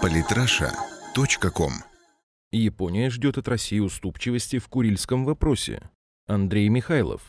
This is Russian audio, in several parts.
Политраша.ком Япония ждет от России уступчивости в Курильском вопросе. Андрей Михайлов.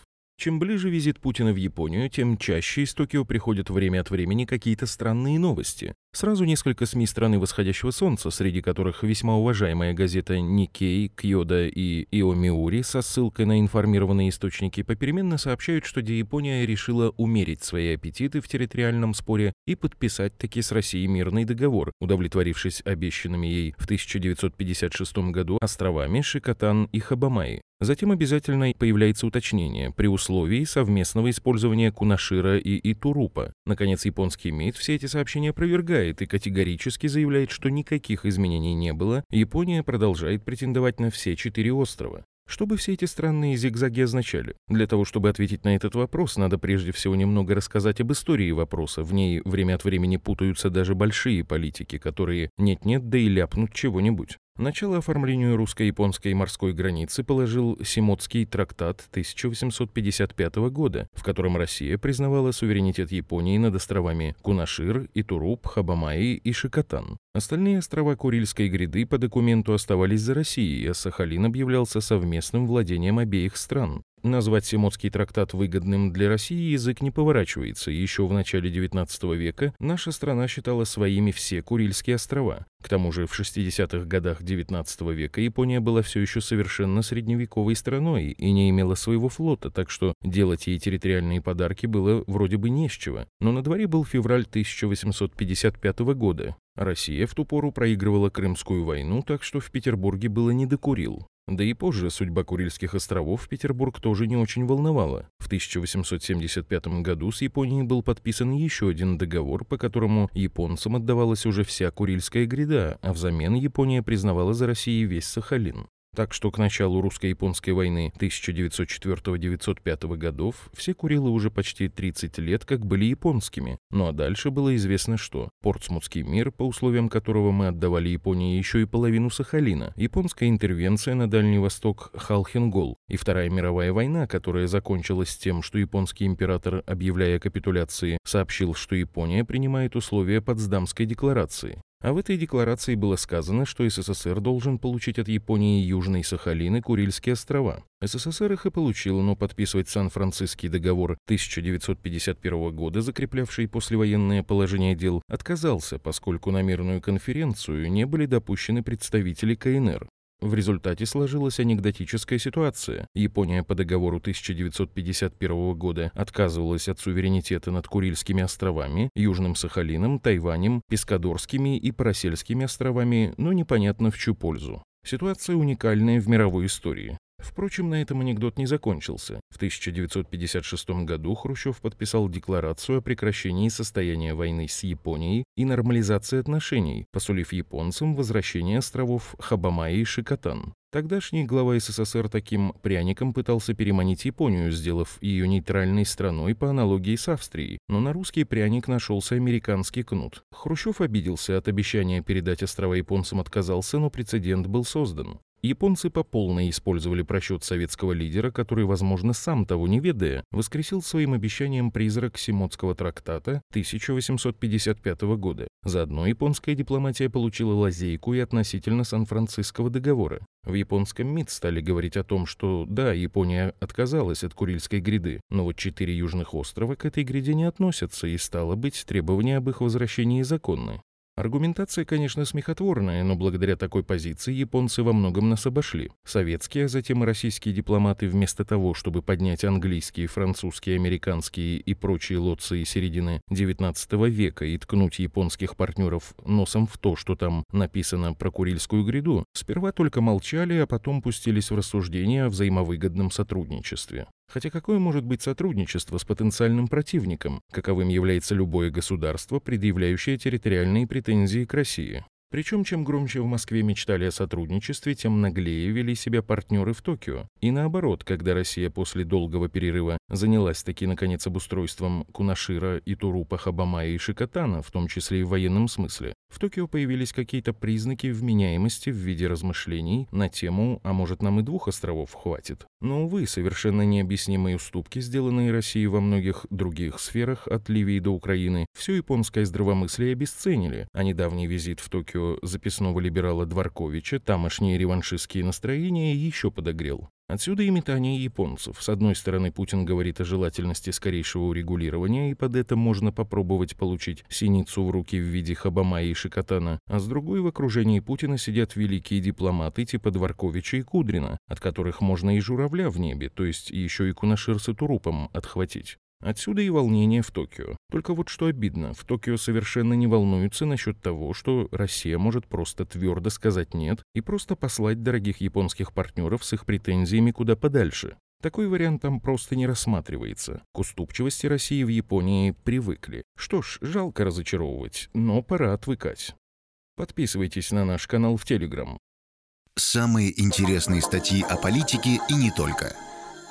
Чем ближе визит Путина в Японию, тем чаще из Токио приходят время от времени какие-то странные новости. Сразу несколько СМИ страны восходящего солнца, среди которых весьма уважаемая газета Никей, Кьода и Иомиури со ссылкой на информированные источники попеременно сообщают, что Япония решила умерить свои аппетиты в территориальном споре и подписать таки с Россией мирный договор, удовлетворившись обещанными ей в 1956 году островами Шикотан и Хабамаи. Затем обязательно появляется уточнение при условии совместного использования Кунашира и Итурупа. Наконец, японский МИД все эти сообщения опровергает и категорически заявляет, что никаких изменений не было, Япония продолжает претендовать на все четыре острова. Что бы все эти странные зигзаги означали? Для того, чтобы ответить на этот вопрос, надо прежде всего немного рассказать об истории вопроса. В ней время от времени путаются даже большие политики, которые нет-нет, да и ляпнут чего-нибудь. Начало оформлению русско-японской морской границы положил Симотский трактат 1855 года, в котором Россия признавала суверенитет Японии над островами Кунашир, Итуруп, Хабамаи и Шикотан. Остальные острова Курильской гряды по документу оставались за Россией, а Сахалин объявлялся совместным владением обеих стран. Назвать Симотский трактат выгодным для России язык не поворачивается. Еще в начале XIX века наша страна считала своими все Курильские острова. К тому же в 60-х годах XIX века Япония была все еще совершенно средневековой страной и не имела своего флота, так что делать ей территориальные подарки было вроде бы не с чего. Но на дворе был февраль 1855 года. Россия в ту пору проигрывала Крымскую войну, так что в Петербурге было не до Курил. Да и позже судьба Курильских островов Петербург тоже не очень волновала. В 1875 году с Японией был подписан еще один договор, по которому японцам отдавалась уже вся Курильская гряда, а взамен Япония признавала за Россией весь Сахалин. Так что к началу русско-японской войны 1904-1905 годов все Курилы уже почти 30 лет как были японскими. Ну а дальше было известно что. Портсмутский мир, по условиям которого мы отдавали Японии еще и половину Сахалина, японская интервенция на Дальний Восток Халхенгол и Вторая мировая война, которая закончилась тем, что японский император, объявляя капитуляции, сообщил, что Япония принимает условия Потсдамской декларации. А в этой декларации было сказано, что СССР должен получить от Японии Южный Сахалин и Курильские острова. СССР их и получил, но подписывать Сан-Франциский договор 1951 года, закреплявший послевоенное положение дел, отказался, поскольку на мирную конференцию не были допущены представители КНР. В результате сложилась анекдотическая ситуация. Япония по договору 1951 года отказывалась от суверенитета над Курильскими островами, Южным Сахалином, Тайванем, Пескадорскими и Парасельскими островами, но непонятно в чью пользу. Ситуация уникальная в мировой истории. Впрочем, на этом анекдот не закончился. В 1956 году Хрущев подписал декларацию о прекращении состояния войны с Японией и нормализации отношений, посулив японцам возвращение островов Хабамаи и Шикотан. Тогдашний глава СССР таким пряником пытался переманить Японию, сделав ее нейтральной страной по аналогии с Австрией, но на русский пряник нашелся американский кнут. Хрущев обиделся от обещания передать острова японцам отказался, но прецедент был создан. Японцы по полной использовали просчет советского лидера, который, возможно, сам того не ведая, воскресил своим обещанием призрак Симотского трактата 1855 года. Заодно японская дипломатия получила лазейку и относительно Сан-Франциского договора. В японском МИД стали говорить о том, что да, Япония отказалась от Курильской гряды, но вот четыре южных острова к этой гряде не относятся, и стало быть, требования об их возвращении законны. Аргументация, конечно, смехотворная, но благодаря такой позиции японцы во многом нас обошли. Советские, а затем и российские дипломаты вместо того, чтобы поднять английские, французские, американские и прочие лоции середины XIX века и ткнуть японских партнеров носом в то, что там написано про Курильскую гряду, сперва только молчали, а потом пустились в рассуждения о взаимовыгодном сотрудничестве. Хотя какое может быть сотрудничество с потенциальным противником, каковым является любое государство, предъявляющее территориальные претензии к России? Причем, чем громче в Москве мечтали о сотрудничестве, тем наглее вели себя партнеры в Токио. И наоборот, когда Россия после долгого перерыва занялась таки, наконец, обустройством Кунашира и Турупа, Хабамая и Шикотана, в том числе и в военном смысле, в Токио появились какие-то признаки вменяемости в виде размышлений на тему «а может нам и двух островов хватит?». Но, увы, совершенно необъяснимые уступки, сделанные Россией во многих других сферах, от Ливии до Украины, все японское здравомыслие обесценили, а недавний визит в Токио записного либерала Дворковича тамошние реваншистские настроения еще подогрел. Отсюда и метание японцев. С одной стороны, Путин говорит о желательности скорейшего урегулирования, и под это можно попробовать получить синицу в руки в виде Хабамая и Шикотана, а с другой в окружении Путина сидят великие дипломаты типа Дворковича и Кудрина, от которых можно и журавля в небе, то есть еще и кунашир с турупом отхватить. Отсюда и волнение в Токио. Только вот что обидно, в Токио совершенно не волнуются насчет того, что Россия может просто твердо сказать «нет» и просто послать дорогих японских партнеров с их претензиями куда подальше. Такой вариант там просто не рассматривается. К уступчивости России в Японии привыкли. Что ж, жалко разочаровывать, но пора отвыкать. Подписывайтесь на наш канал в Телеграм. Самые интересные статьи о политике и не только –